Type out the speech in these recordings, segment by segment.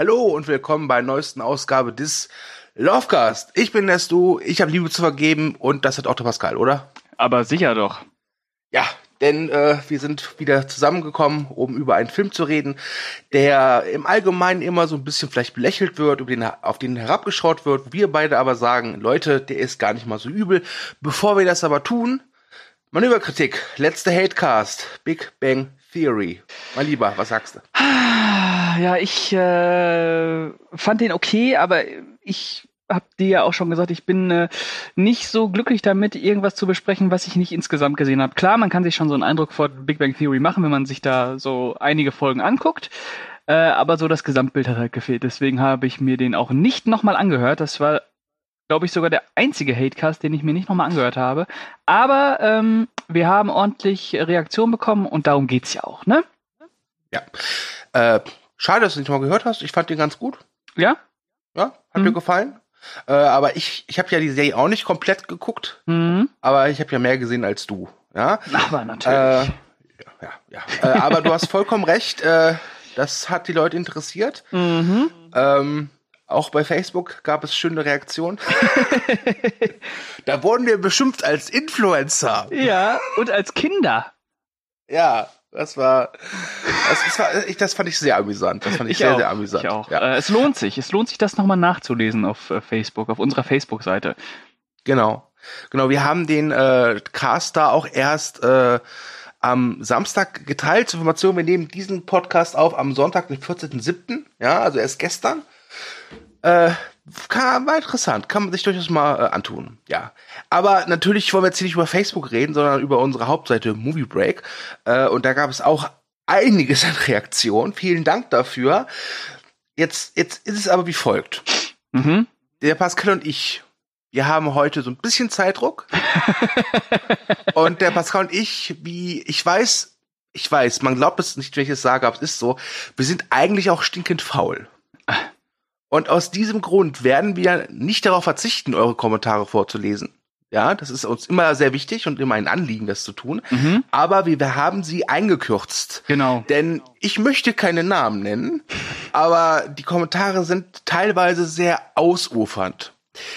Hallo und willkommen bei der neuesten Ausgabe des Lovecast. Ich bin der Stu, ich habe Liebe zu vergeben und das hat auch der Pascal, oder? Aber sicher doch. Ja, denn äh, wir sind wieder zusammengekommen, um über einen Film zu reden, der im Allgemeinen immer so ein bisschen vielleicht belächelt wird, über den, auf den herabgeschaut wird. Wir beide aber sagen, Leute, der ist gar nicht mal so übel. Bevor wir das aber tun, Manöverkritik, letzte Hatecast, Big Bang Theory. Mein Lieber, was sagst du? Ja, ich äh, fand den okay, aber ich hab dir ja auch schon gesagt, ich bin äh, nicht so glücklich damit, irgendwas zu besprechen, was ich nicht insgesamt gesehen habe. Klar, man kann sich schon so einen Eindruck vor Big Bang Theory machen, wenn man sich da so einige Folgen anguckt. Äh, aber so das Gesamtbild hat halt gefehlt. Deswegen habe ich mir den auch nicht nochmal angehört. Das war, glaube ich, sogar der einzige Hatecast, den ich mir nicht nochmal angehört habe. Aber ähm, wir haben ordentlich Reaktion bekommen und darum geht's ja auch, ne? Ja. Äh, schade, dass du nicht mal gehört hast. Ich fand den ganz gut. Ja? Ja, hat Mhm. mir gefallen. Äh, aber ich, ich habe ja die Serie auch nicht komplett geguckt, Mhm. aber ich habe ja mehr gesehen als du. Ja, Aber natürlich. Äh, ja, ja. Äh, aber du hast vollkommen recht. Äh, das hat die Leute interessiert. mhm. Ähm, auch bei Facebook gab es schöne Reaktionen. da wurden wir beschimpft als Influencer. Ja, und als Kinder. Ja, das war, das, das war, ich, das fand ich sehr amüsant. Das fand ich, sehr, auch, sehr amüsant. Ich auch. Ja, Äh, es lohnt sich. Es lohnt sich, das nochmal nachzulesen auf äh, Facebook, auf unserer Facebook-Seite. genau. Genau, wir haben den äh, Cast da auch erst äh, am Samstag geteilt. Zur Information, wir nehmen diesen Podcast auf am Sonntag, den 14.07. Ja, also erst gestern. Äh, kann, war interessant, kann man sich durchaus mal äh, antun, ja. Aber natürlich wollen wir jetzt hier nicht über Facebook reden, sondern über unsere Hauptseite Movie Break. Äh, und da gab es auch einiges an Reaktionen. Vielen Dank dafür. Jetzt, jetzt ist es aber wie folgt. Mhm. Der Pascal und ich, wir haben heute so ein bisschen Zeitdruck. und der Pascal und ich, wie, ich weiß, ich weiß, man glaubt es nicht, wenn ich es sage, aber es ist so, wir sind eigentlich auch stinkend faul. Und aus diesem Grund werden wir nicht darauf verzichten, eure Kommentare vorzulesen. Ja, das ist uns immer sehr wichtig und immer ein Anliegen, das zu tun. Mhm. Aber wir, wir haben sie eingekürzt. Genau. Denn ich möchte keine Namen nennen, aber die Kommentare sind teilweise sehr ausufernd.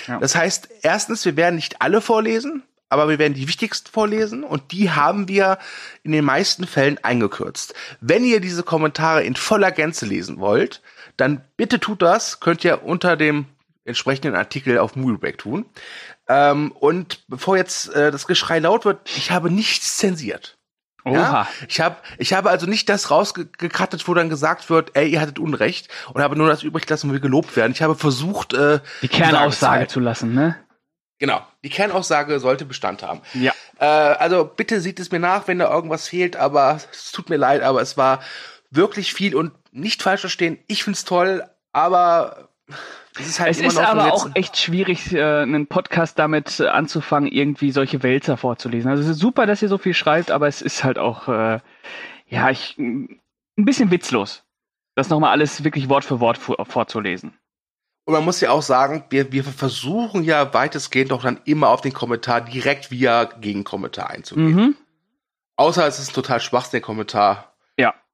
Ja. Das heißt, erstens, wir werden nicht alle vorlesen, aber wir werden die wichtigsten vorlesen und die haben wir in den meisten Fällen eingekürzt. Wenn ihr diese Kommentare in voller Gänze lesen wollt, dann bitte tut das, könnt ihr unter dem entsprechenden Artikel auf Moviebreak tun. Ähm, und bevor jetzt äh, das Geschrei laut wird, ich habe nichts zensiert. Oha. Ja? Ich habe ich habe also nicht das rausgekrattet, wo dann gesagt wird, ey, ihr hattet Unrecht und habe nur das übrig gelassen, wo wir gelobt werden. Ich habe versucht, äh, Die Kernaussage zu lassen, ne? Genau, die Kernaussage sollte Bestand haben. Ja. Äh, also bitte sieht es mir nach, wenn da irgendwas fehlt, aber es tut mir leid, aber es war wirklich viel und nicht falsch verstehen. Ich find's toll, aber es ist halt Es immer ist noch aber auch echt schwierig, äh, einen Podcast damit anzufangen, irgendwie solche Wälzer vorzulesen. Also es ist super, dass ihr so viel schreibt, aber es ist halt auch, äh, ja, ich, ein bisschen witzlos, das nochmal alles wirklich Wort für Wort vor, vorzulesen. Und man muss ja auch sagen, wir, wir versuchen ja weitestgehend doch dann immer auf den Kommentar direkt via Gegenkommentar einzugehen. Mhm. Außer es ist ein total schwachsinniger Kommentar.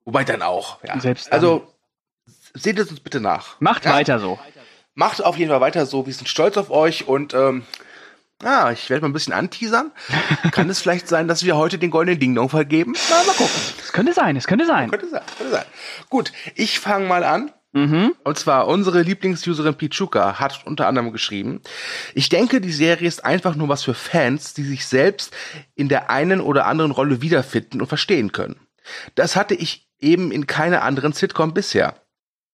Wobei dann auch. Ja. Selbst dann. also seht es uns bitte nach. Macht Ja? weiter so. Macht auf jeden Fall weiter so. Wir sind stolz auf euch und ähm, ja, ich werde mal ein bisschen anteasern. Kann es vielleicht sein, dass wir heute den goldenen Ding Dong vergeben? Na, mal gucken. Es könnte sein, es könnte sein. Könnte sein, könnte sein. Gut, ich fange mal an. Mhm. Und zwar unsere Lieblingsuserin Pichuka hat unter anderem geschrieben, ich denke, die Serie ist einfach nur was für Fans, die sich selbst in der einen oder anderen Rolle wiederfinden und verstehen können. Das hatte ich eben in keiner anderen Sitcom bisher.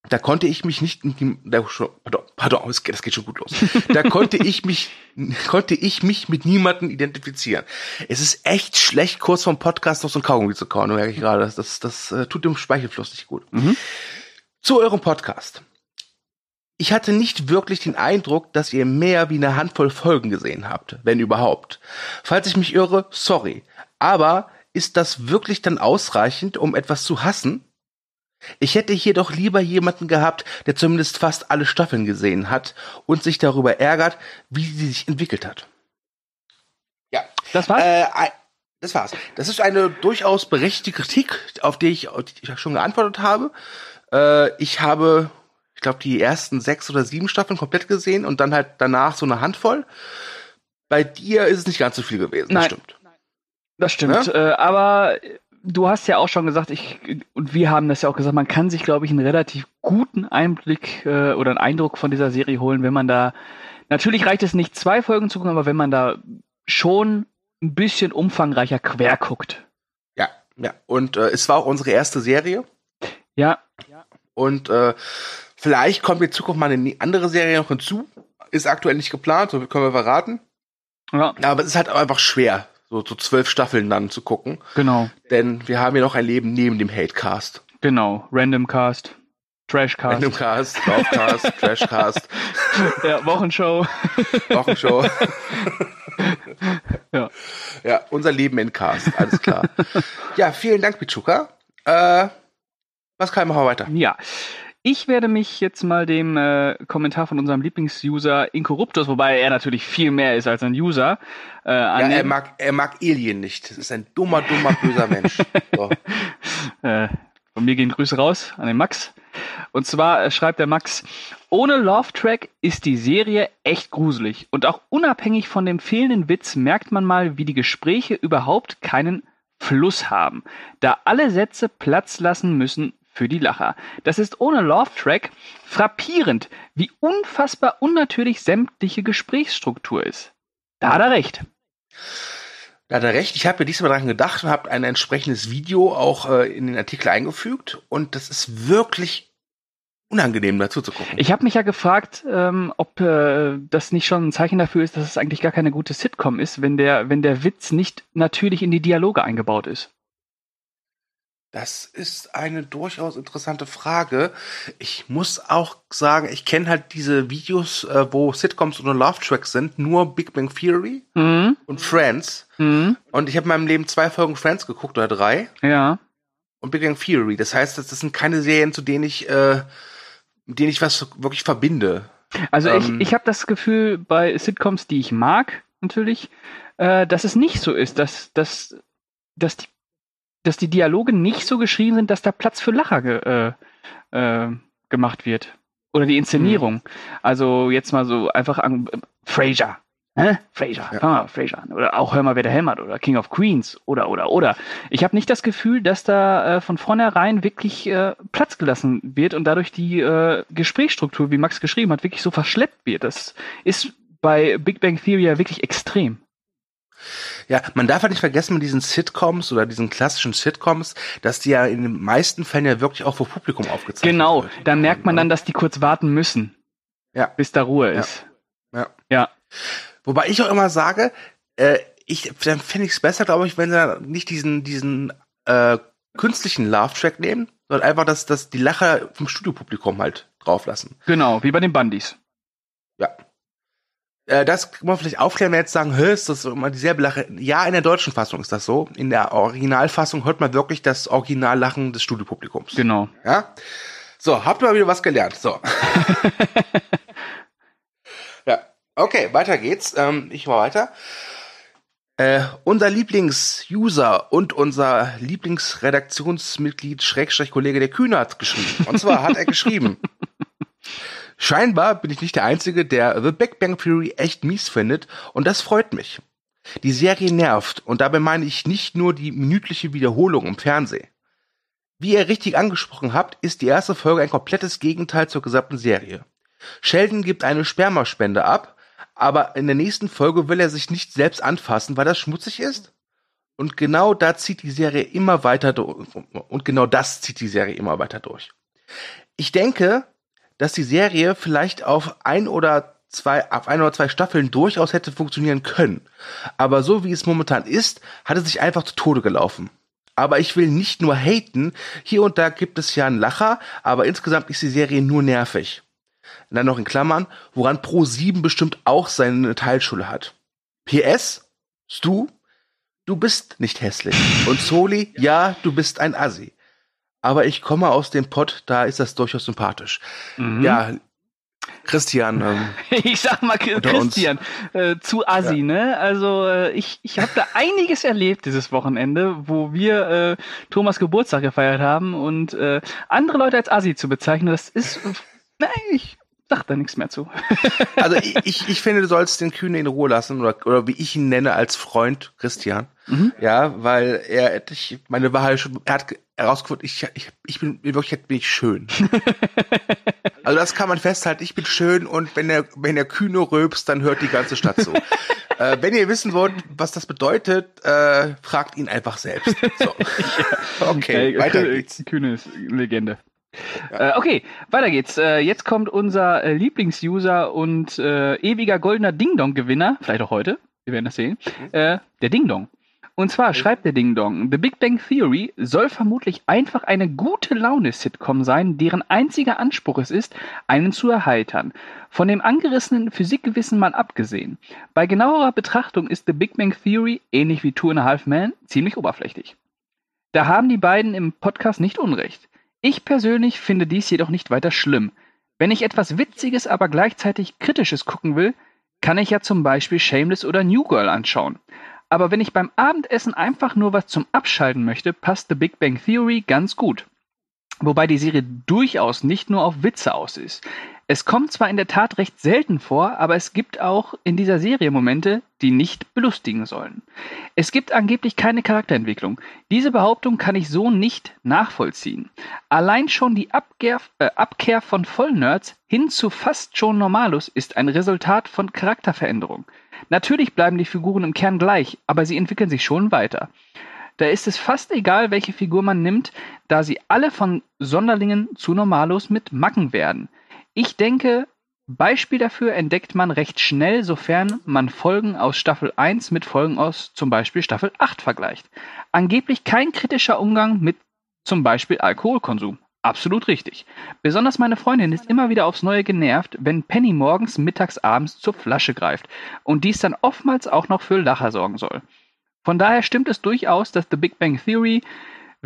Da konnte ich mich nicht, da, pardon, pardon, das geht schon gut los. Da konnte ich mich, konnte ich mich mit niemandem identifizieren. Es ist echt schlecht, kurz vom Podcast noch so ein Kaugummi zu kauen, merke ich gerade. Das, das, das äh, tut dem Speichelfluss nicht gut. Mhm. Zu eurem Podcast. Ich hatte nicht wirklich den Eindruck, dass ihr mehr wie eine Handvoll Folgen gesehen habt, wenn überhaupt. Falls ich mich irre, sorry. Aber ist das wirklich dann ausreichend, um etwas zu hassen? Ich hätte hier doch lieber jemanden gehabt, der zumindest fast alle Staffeln gesehen hat und sich darüber ärgert, wie sie sich entwickelt hat. Ja, Das war's? äh, das war's. Das ist eine durchaus berechtigte Kritik, auf die ich, auf die ich schon geantwortet habe. Äh, ich habe, ich glaube, die ersten sechs oder sieben Staffeln komplett gesehen und dann halt danach so eine Handvoll. Bei dir ist es nicht ganz so viel gewesen, Nein. das stimmt. Das stimmt. Äh, aber du hast ja auch schon gesagt, ich und wir haben das ja auch gesagt, man kann sich, glaube ich, einen relativ guten Einblick äh, oder einen Eindruck von dieser Serie holen, wenn man da. Natürlich reicht es nicht, zwei Folgen zu gucken, aber wenn man da schon ein bisschen umfangreicher quer guckt. Ja, ja. Und äh, es war auch unsere erste Serie. Ja. Und äh, vielleicht kommt in Zukunft mal eine andere Serie noch hinzu. Ist aktuell nicht geplant, so können wir verraten. Ja, Aber es ist halt einfach schwer, so, so zwölf Staffeln dann zu gucken. genau. Denn wir haben ja noch ein Leben neben dem Hatecast. Genau. Random Cast. Trashcast. Randomcast, Draufcast, Trashcast, Ja, Wochenshow. Wochenshow. Ja. Ja, unser Leben in Cast, alles klar. ja, vielen Dank, Pichuka. Äh, was kann ich machen wir weiter? Ja. Ich werde mich jetzt mal dem äh, Kommentar von unserem Lieblingsuser Incorruptus, wobei er natürlich viel mehr ist als ein User, äh, Ja, er mag, er mag Alien nicht. Das ist ein dummer, dummer, böser Mensch. So. Äh, von mir gehen Grüße raus an den Max. Und zwar äh, schreibt der Max, ohne Love Track ist die Serie echt gruselig. Und auch unabhängig von dem fehlenden Witz merkt man mal, wie die Gespräche überhaupt keinen Fluss haben, da alle Sätze Platz lassen müssen für die Lacher. Das ist ohne Love Track frappierend, wie unfassbar unnatürlich sämtliche Gesprächsstruktur ist. Da hat er recht. Da hat er recht. Ich habe mir diesmal dran gedacht und habe ein entsprechendes Video auch äh, in den Artikel eingefügt. Und das ist wirklich unangenehm dazu zu gucken. Ich habe mich ja gefragt, ähm, ob äh, das nicht schon ein Zeichen dafür ist, dass es eigentlich gar keine gute Sitcom ist, wenn der, wenn der Witz nicht natürlich in die Dialoge eingebaut ist. Das ist eine durchaus interessante Frage. Ich muss auch sagen, ich kenne halt diese Videos, äh, wo Sitcoms und Love Tracks sind, nur Big Bang Theory Mhm. und Friends. Mhm. Und ich habe in meinem Leben zwei Folgen Friends geguckt oder drei Ja. und Big Bang Theory. Das heißt, das, das sind keine Serien, zu denen ich, äh, mit denen ich was wirklich verbinde. Also Ähm. ich, ich habe das Gefühl bei Sitcoms, die ich mag, natürlich, äh, dass es nicht so ist, dass, dass, dass, die, dass die Dialoge nicht so geschrieben sind, dass da Platz für Lacher äh, äh, gemacht wird. Oder die Inszenierung. Also jetzt mal so einfach an äh, Frasier. Hä? Frasier, Ja. mal Frasier an. Oder auch Hör mal, wer der hämmert. Oder King of Queens. Oder, oder, oder. Ich habe nicht das Gefühl, dass da äh, von vornherein wirklich äh, Platz gelassen wird und dadurch die äh, Gesprächsstruktur, wie Max geschrieben hat, wirklich so verschleppt wird. Das ist bei Big Bang Theory ja wirklich extrem. Ja, man darf halt nicht vergessen mit diesen Sitcoms oder diesen klassischen Sitcoms, dass die ja in den meisten Fällen ja wirklich auch vor Publikum aufgezeichnet Genau, wird. da merkt man dann, dass die kurz warten müssen, Ja. bis da Ruhe Ja. ist. Ja. Ja. Wobei ich auch immer sage, äh, ich, dann finde ich es besser, glaube ich, wenn sie dann nicht diesen, diesen äh, künstlichen Laugh-Track nehmen, sondern einfach, dass, dass die Lacher vom Studiopublikum halt drauf lassen. Genau, wie bei den Bundys. Ja. Äh, das kann man vielleicht aufklären, wenn wir jetzt sagen, hä, ist das immer dieselbe Lache? Ja, in der deutschen Fassung ist das so. In der Originalfassung hört man wirklich das Originallachen des Studiopublikums. Genau. Ja? So, habt ihr mal wieder was gelernt. So. ja, okay, weiter geht's. Ähm, ich war weiter. Äh, unser Lieblings-User und unser Lieblingsredaktionsmitglied, Schrägstrich Kollege der Kühne hat geschrieben. Und zwar hat er geschrieben. Scheinbar bin ich nicht der Einzige, der The Big Bang Theory echt mies findet und das freut mich. Die Serie nervt und dabei meine ich nicht nur die minütliche Wiederholung im Fernsehen. Wie ihr richtig angesprochen habt, ist die erste Folge ein komplettes Gegenteil zur gesamten Serie. Sheldon gibt eine Spermaspende ab, aber in der nächsten Folge will er sich nicht selbst anfassen, weil das schmutzig ist. Und genau da zieht die Serie immer weiter durch. Und genau das zieht die Serie immer weiter durch. Ich denke, dass die Serie vielleicht auf ein oder zwei, auf ein oder zwei Staffeln durchaus hätte funktionieren können. Aber so wie es momentan ist, hat es sich einfach zu Tode gelaufen. Aber ich will nicht nur haten. Hier und da gibt es ja einen Lacher, aber insgesamt ist die Serie nur nervig. Und dann noch in Klammern, woran Pro7 bestimmt auch seine Teilschule hat. PS, Stu, du bist nicht hässlich. Und Soli, ja, du bist ein Assi. Aber ich komme aus dem Pott, da ist das durchaus sympathisch. Mhm. Ja, Christian, ähm, Ich sag mal. Christian, äh, zu Assi, ne? Also äh, ich, ich habe da einiges erlebt dieses Wochenende, wo wir äh, Thomas Geburtstag gefeiert haben und äh, andere Leute als Assi zu bezeichnen, das ist Nein, ich sag da nichts mehr zu. also ich, ich, finde, du sollst den Kühne in Ruhe lassen oder, oder wie ich ihn nenne als Freund Christian. Mhm. Ja, weil er, ich, meine Wahrheit schon, er hat herausgefunden, ich, ich, ich bin, wirklich bin ich schön. also das kann man festhalten, ich bin schön und wenn er, wenn er Kühne röbst, dann hört die ganze Stadt so. äh, wenn ihr wissen wollt, was das bedeutet, äh, fragt ihn einfach selbst. So. Okay, ja, weiter geht's. Kühne ist Legende. Ja. Äh, okay, weiter geht's. Äh, jetzt kommt unser äh, Lieblingsuser und äh, ewiger goldener Ding-Dong-Gewinner, vielleicht auch heute, wir werden das sehen, mhm. äh, der Ding-Dong. Und zwar schreibt der Ding Dong, The Big Bang Theory soll vermutlich einfach eine gute Laune-Sitcom sein, deren einziger Anspruch es ist, einen zu erheitern. Von dem angerissenen Physikgewissen mal abgesehen. Bei genauerer Betrachtung ist The Big Bang Theory, ähnlich wie Two and a Half Men, ziemlich oberflächlich. Da haben die beiden im Podcast nicht unrecht. Ich persönlich finde dies jedoch nicht weiter schlimm. Wenn ich etwas Witziges, aber gleichzeitig Kritisches gucken will, kann ich ja zum Beispiel Shameless oder New Girl anschauen. Aber wenn ich beim Abendessen einfach nur was zum Abschalten möchte, passt The Big Bang Theory ganz gut. Wobei die Serie durchaus nicht nur auf Witze aus ist. Es kommt zwar in der Tat recht selten vor, aber es gibt auch in dieser Serie Momente, die nicht belustigen sollen. Es gibt angeblich keine Charakterentwicklung. Diese Behauptung kann ich so nicht nachvollziehen. Allein schon die Abkehr, äh, Abkehr von Vollnerds hin zu fast schon Normalus ist ein Resultat von Charakterveränderung. Natürlich bleiben die Figuren im Kern gleich, aber sie entwickeln sich schon weiter. Da ist es fast egal, welche Figur man nimmt, da sie alle von Sonderlingen zu Normalos mit Macken werden. Ich denke, Beispiel dafür entdeckt man recht schnell, sofern man Folgen aus Staffel 1 mit Folgen aus zum Beispiel Staffel 8 vergleicht. Angeblich kein kritischer Umgang mit zum Beispiel Alkoholkonsum. Absolut richtig. Besonders meine Freundin ist immer wieder aufs Neue genervt, wenn Penny morgens, mittags, abends zur Flasche greift und dies dann oftmals auch noch für Lacher sorgen soll. Von daher stimmt es durchaus, dass The Big Bang Theory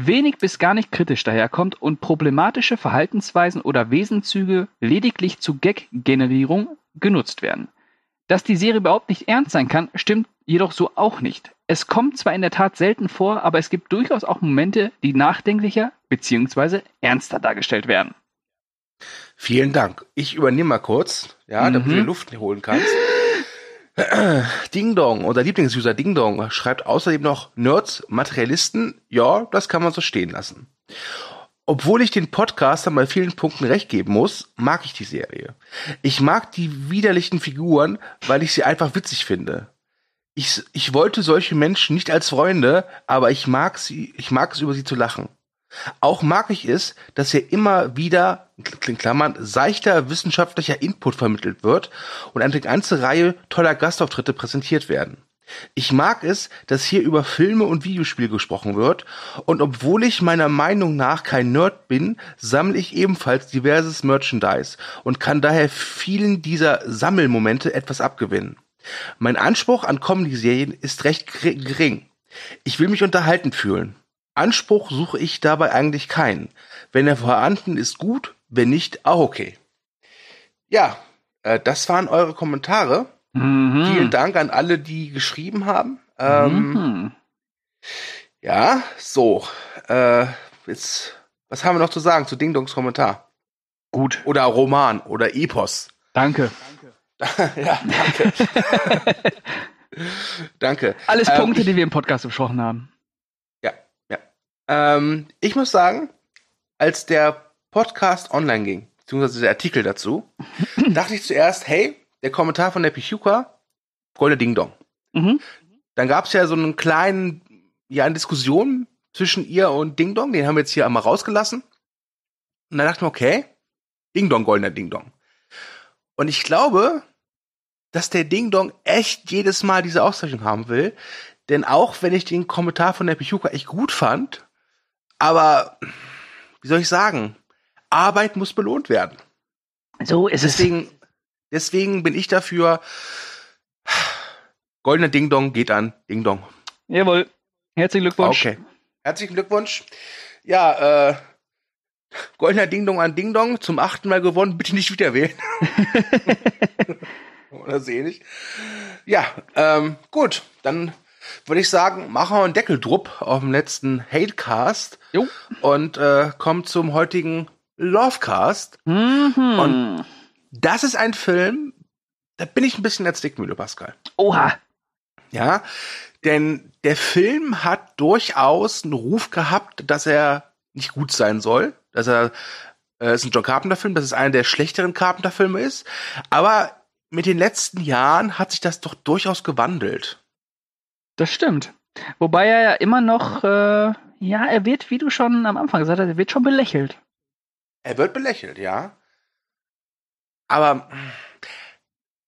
wenig bis gar nicht kritisch daherkommt und problematische Verhaltensweisen oder Wesenzüge lediglich zu Gag-Generierung genutzt werden. Dass die Serie überhaupt nicht ernst sein kann, stimmt jedoch so auch nicht. Es kommt zwar in der Tat selten vor, aber es gibt durchaus auch Momente, die nachdenklicher bzw. ernster dargestellt werden. Vielen Dank. Ich übernehme mal kurz, ja, mhm. damit du Luft holen kannst. Ding Dong, unser Lieblingsuser Ding Dong, schreibt außerdem noch Nerds, Materialisten. Ja, das kann man so stehen lassen. Obwohl ich den Podcastern bei vielen Punkten recht geben muss, mag ich die Serie. Ich mag die widerlichen Figuren, weil ich sie einfach witzig finde ich, ich wollte solche Menschen nicht als Freunde, aber ich mag sie, ich mag es über sie zu lachen. Auch mag ich es, dass hier immer wieder, in Klammern, seichter wissenschaftlicher Input vermittelt wird und eine ganze Reihe toller Gastauftritte präsentiert werden. Ich mag es, dass hier über Filme und Videospiele gesprochen wird und obwohl ich meiner Meinung nach kein Nerd bin, sammle ich ebenfalls diverses Merchandise und kann daher vielen dieser Sammelmomente etwas abgewinnen. Mein Anspruch an Comedy-Serien ist recht gering. Ich will mich unterhalten fühlen. Anspruch suche ich dabei eigentlich keinen. Wenn er vorhanden ist, gut, wenn nicht, auch okay. Ja, äh, das waren eure Kommentare. Mhm. Vielen Dank an alle, die geschrieben haben. Ähm, mhm. Ja, so. Äh, jetzt, was haben wir noch zu sagen zu Ding Dongs Kommentar? Gut. Oder Roman oder Epos. Danke. ja, danke. danke. Alles ähm, Punkte, die wir im Podcast besprochen haben. Ähm, ich muss sagen, als der Podcast online ging, beziehungsweise der Artikel dazu, dachte ich zuerst, hey, der Kommentar von der Pichuka, Golde Ding Dong. Mhm. Dann gab es ja so einen kleinen, ja, eine Diskussion zwischen ihr und Ding Dong, den haben wir jetzt hier einmal rausgelassen. Und dann dachte ich mir, okay, Ding Dong, goldener Ding Dong. Und ich glaube, dass der Ding Dong echt jedes Mal diese Auszeichnung haben will. Denn auch wenn ich den Kommentar von der Pichuka echt gut fand, aber wie soll ich sagen, Arbeit muss belohnt werden. So ist deswegen, es. Deswegen bin ich dafür, goldener Ding Dong geht an Ding Dong. Jawohl. Herzlichen Glückwunsch. Okay. Herzlichen Glückwunsch. Ja, äh, goldener Ding Dong an Ding Dong, zum achten Mal gewonnen, bitte nicht wieder wählen. Oder sehe ich. Ja, ähm, gut, dann würde ich sagen, machen wir einen Deckeldrupp auf dem letzten Hatecast. Jo. Und äh, kommen zum heutigen Lovecast. Mhm. Und das ist ein Film, da bin ich ein bisschen als Dickmühle, Pascal. Oha. Ja, denn der Film hat durchaus einen Ruf gehabt, dass er nicht gut sein soll, dass er äh, ist ein John Carpenter-Film, dass es einer der schlechteren Carpenter-Filme ist. Aber mit den letzten Jahren hat sich das doch durchaus gewandelt. Das stimmt. Wobei er ja immer noch, äh, ja, er wird, wie du schon am Anfang gesagt hast, er wird schon belächelt. Er wird belächelt, ja. Aber,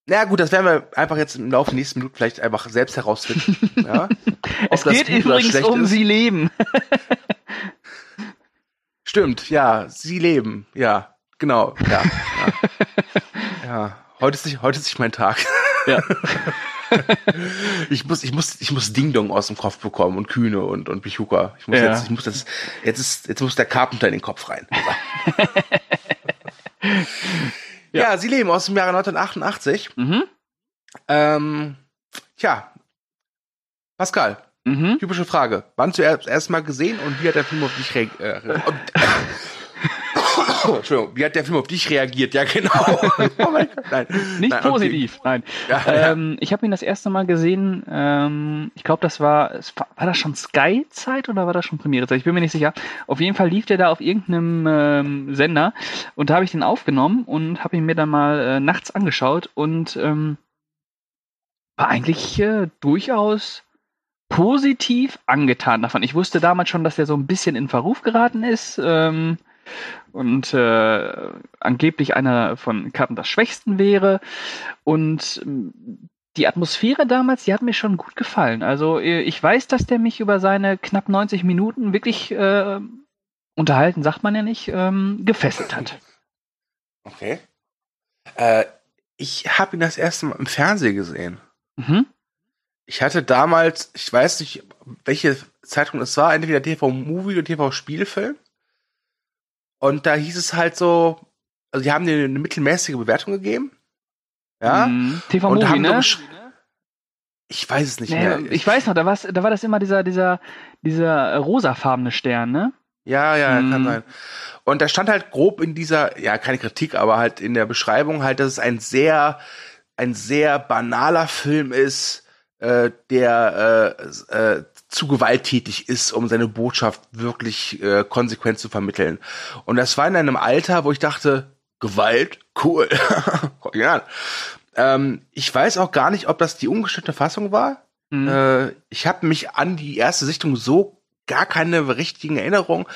na gut, das werden wir einfach jetzt im Laufe der nächsten Minuten vielleicht einfach selbst herausfinden. ja? Es geht übrigens um ist. sie leben. Stimmt, ja, sie leben, ja, genau, ja. Ja, ja. heute ist nicht, heute ist nicht mein Tag. Ja. ich muss, ich muss, ich muss Ding Dong aus dem Kopf bekommen und Kühne und und Pichuka. Ich muss Ja. jetzt, ich muss das, jetzt ist, jetzt muss der Carpenter in den Kopf rein. So. ja. sie leben aus dem Jahre 1988. Mhm. Ähm, tja, Pascal, Mhm. typische Frage. Wann zuerst erst mal gesehen und wie hat der Film auf dich reagiert? Äh, Entschuldigung, wie hat der Film auf dich reagiert? Ja, genau. oh mein Gott, nein. Nicht Nein, okay. positiv, nein. Ja, ja. Ähm, ich habe ihn das erste Mal gesehen, ähm, ich glaube, das war, war das schon Sky-Zeit oder war das schon Premiere-Zeit? Ich bin mir nicht sicher. Auf jeden Fall lief der da auf irgendeinem ähm, Sender und da habe ich den aufgenommen und habe ihn mir dann mal äh, nachts angeschaut und ähm, war eigentlich äh, durchaus positiv angetan davon. Ich wusste damals schon, dass der so ein bisschen in Verruf geraten ist. Ähm, und äh, angeblich einer von Carpenters Schwächsten wäre. Und ähm, die Atmosphäre damals, die hat mir schon gut gefallen. Also äh, ich weiß, dass der mich über seine knapp 90 Minuten wirklich äh, unterhalten, sagt man ja nicht, ähm, gefesselt hat. Okay. Äh, ich habe ihn das erste Mal im Fernsehen gesehen. Mhm. Ich hatte damals, ich weiß nicht, welche Zeitung es war, entweder TV Movie oder TV Spielfilm. Und da hieß es halt so, also die haben dir eine mittelmäßige Bewertung gegeben. Ja. Mhm. TV Und Movie, haben ne? Ich weiß es nicht Nee, mehr. ich weiß noch, da, war's, da war das immer dieser, dieser, dieser rosafarbene Stern, ne? Ja, ja, kann Mhm. sein. Und da stand halt grob in dieser, ja, keine Kritik, aber halt in der Beschreibung halt, dass es ein sehr, ein sehr banaler Film ist, äh, der äh, äh, zu gewalttätig ist, um seine Botschaft wirklich äh, konsequent zu vermitteln. Und das war in einem Alter, wo ich dachte, Gewalt, cool. ja. Ähm, ich weiß auch gar nicht, ob das die ungeschnittene Fassung war. Mhm. Äh, ich habe mich an die erste Sichtung so gar keine richtigen Erinnerungen.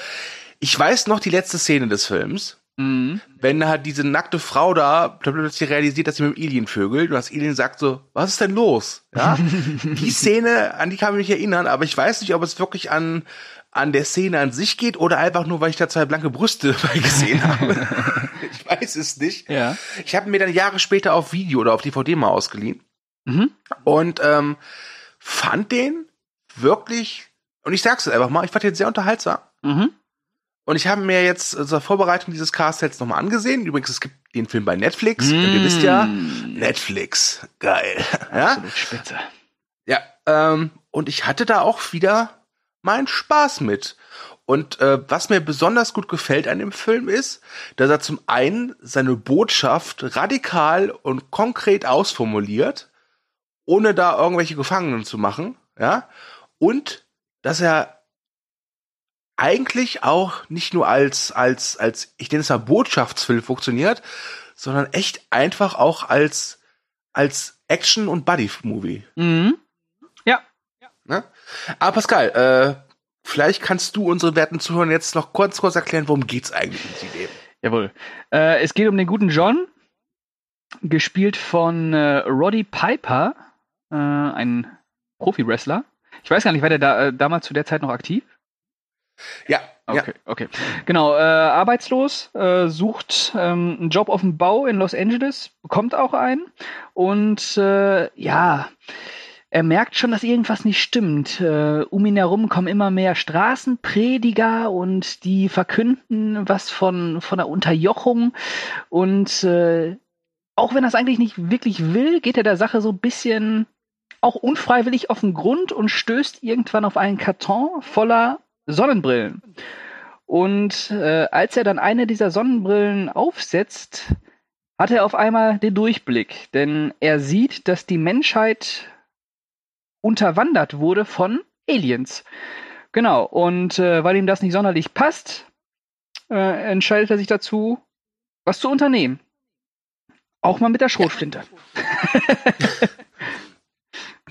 Ich weiß noch die letzte Szene des Films, Mhm. wenn halt diese nackte Frau da plötzlich realisiert, dass sie mit dem Alien vögelt und das Alien sagt so, was ist denn los? Ja, die Szene, an die kann ich mich erinnern, aber ich weiß nicht, ob es wirklich an an der Szene an sich geht oder einfach nur, weil ich da zwei blanke Brüste bei gesehen habe. ich weiß es nicht. Ja. Ich habe mir dann Jahre später auf Video oder auf DVD mal ausgeliehen Mhm. und ähm, fand den wirklich, und ich sag's einfach mal, ich fand den sehr unterhaltsam. Mhm. Und ich habe mir jetzt zur Vorbereitung dieses Casts jetzt nochmal angesehen. Übrigens, es gibt den Film bei Netflix. Und ihr wisst ja, Mm. Netflix, geil. Ja, spitze. ja ähm, und ich hatte da auch wieder meinen Spaß mit. Und äh, was mir besonders gut gefällt an dem Film ist, dass er zum einen seine Botschaft radikal und konkret ausformuliert, ohne da irgendwelche Gefangenen zu machen, ja, und dass er eigentlich auch nicht nur als als als ich nenne es mal Botschaftsfilm funktioniert, sondern echt einfach auch als als Action und Buddy Movie. Mhm. Ne? Aber Pascal, äh, vielleicht kannst du unsere werten Zuhörer jetzt noch kurz kurz erklären, worum geht's eigentlich in leben. Jawohl. Äh, es geht um den guten John, gespielt von äh, Roddy Piper, äh, ein Profi-Wrestler. Ich weiß gar nicht, war der da, äh, damals zu der Zeit noch aktiv? Ja, ja. Okay, okay. Genau, äh, arbeitslos, äh, sucht ähm, einen Job auf dem Bau in Los Angeles, bekommt auch einen und äh, ja, er merkt schon, dass irgendwas nicht stimmt. Äh, um ihn herum kommen immer mehr Straßenprediger und die verkünden was von, von der Unterjochung und äh, auch wenn er es eigentlich nicht wirklich will, geht er der Sache so ein bisschen auch unfreiwillig auf den Grund und stößt irgendwann auf einen Karton voller Sonnenbrillen. Und äh, als er dann eine dieser Sonnenbrillen aufsetzt, hat er auf einmal den Durchblick. Denn er sieht, dass die Menschheit unterwandert wurde von Aliens. Genau, und äh, weil ihm das nicht sonderlich passt, äh, entscheidet er sich dazu, was zu unternehmen. Auch mal mit der Schrotflinte.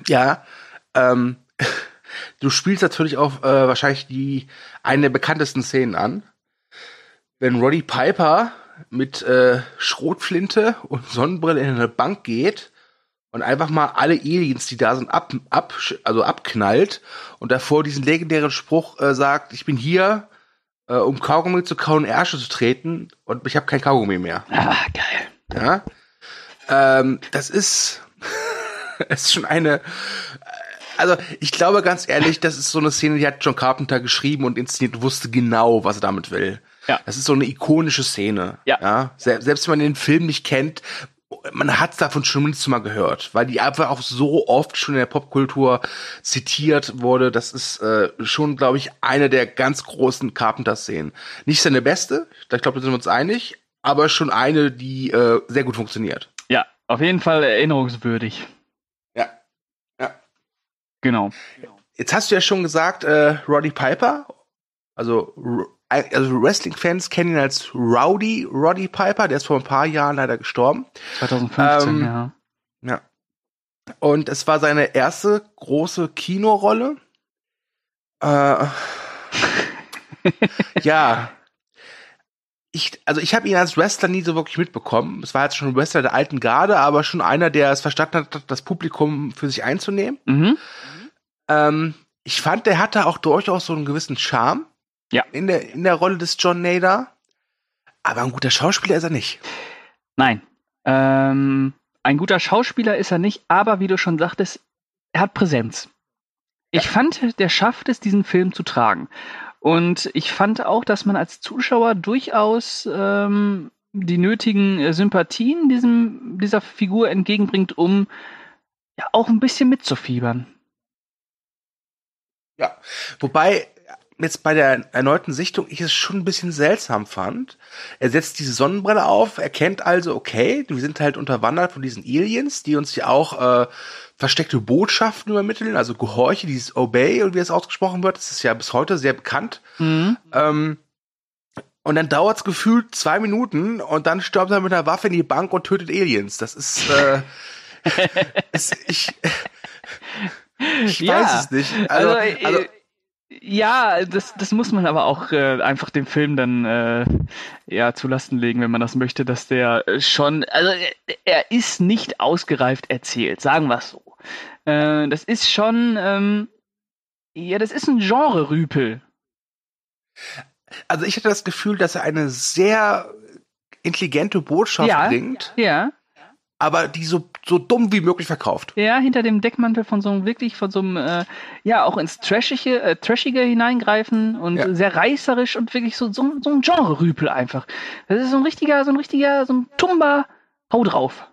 Ja, ähm, du spielst natürlich auch äh, wahrscheinlich die eine der bekanntesten Szenen an. Wenn Roddy Piper mit äh, Schrotflinte und Sonnenbrille in eine Bank geht und einfach mal alle Aliens, die da sind, ab, ab, also abknallt und davor diesen legendären Spruch äh, sagt, ich bin hier, äh, um Kaugummi zu kauen, Ärsche zu treten und ich habe kein Kaugummi mehr. Ah, geil. Ja. Ähm, das ist, ist schon eine. Also, ich glaube ganz ehrlich, das ist so eine Szene, die hat John Carpenter geschrieben und inszeniert und wusste genau, was er damit will. Ja. Das ist so eine ikonische Szene. Ja. ja? Se- Selbst wenn man den Film nicht kennt, man hat davon schon mindestens mal gehört, weil die einfach auch so oft schon in der Popkultur zitiert wurde. Das ist äh, schon, glaube ich, eine der ganz großen Carpenter-Szenen. Nicht seine beste, ich glaube, da sind wir uns einig, aber schon eine, die äh, sehr gut funktioniert. Ja, auf jeden Fall erinnerungswürdig. Genau. Jetzt hast du ja schon gesagt, äh, Roddy Piper, also, R- also Wrestling-Fans kennen ihn als Rowdy Roddy Piper, der ist vor ein paar Jahren leider gestorben. 2015, Ähm, ja. Ja. Und es war seine erste große Kinorolle. Äh, ja. Ich, also ich habe ihn als Wrestler nie so wirklich mitbekommen. Es war jetzt schon ein Wrestler der alten Garde, aber schon einer, der es verstanden hat, das Publikum für sich einzunehmen. Mhm. Ähm, ich fand, der hatte auch durchaus so einen gewissen Charme. Ja. In der, in der Rolle des John Nader. Aber ein guter Schauspieler ist er nicht. Nein. Ähm, ein guter Schauspieler ist er nicht, aber wie du schon sagtest, er hat Präsenz. Ich fand, der schafft es, diesen Film zu tragen. Und ich fand auch, dass man als Zuschauer durchaus ähm, die nötigen Sympathien diesem, dieser Figur entgegenbringt, um ja auch ein bisschen mitzufiebern. Ja. Wobei jetzt bei der erneuten Sichtung ich es schon ein bisschen seltsam fand. Er setzt diese Sonnenbrille auf, erkennt also, okay, wir sind halt unterwandert von diesen Aliens, die uns ja auch äh, versteckte Botschaften übermitteln, also Gehorche, dieses Obey und wie es ausgesprochen wird, das ist ja bis heute sehr bekannt. Mhm. Ähm, und dann dauert es gefühlt zwei Minuten und dann stürmt er mit einer Waffe in die Bank und tötet Aliens. Das ist, äh, ist ich, ich Ja, weiß es nicht. Also, Also, äh, also ja, das, das muss man aber auch äh, einfach dem Film dann äh, ja zulasten legen, wenn man das möchte, dass der äh, schon, also er, er ist nicht ausgereift erzählt, sagen wir es so. Äh, das ist schon, ähm, ja, das ist ein Genre-Rüpel. Also ich hatte das Gefühl, dass er eine sehr intelligente Botschaft Ja. bringt, Ja, aber die so, so dumm wie möglich verkauft. ja, hinter dem Deckmantel von so einem wirklich, von so einem, äh, ja, auch ins Trashige, äh, Trashige hineingreifen und Ja. sehr reißerisch und wirklich so, so, so ein Genre-Rüpel einfach. Das ist so ein richtiger, so ein richtiger, so ein Tumba, hau drauf.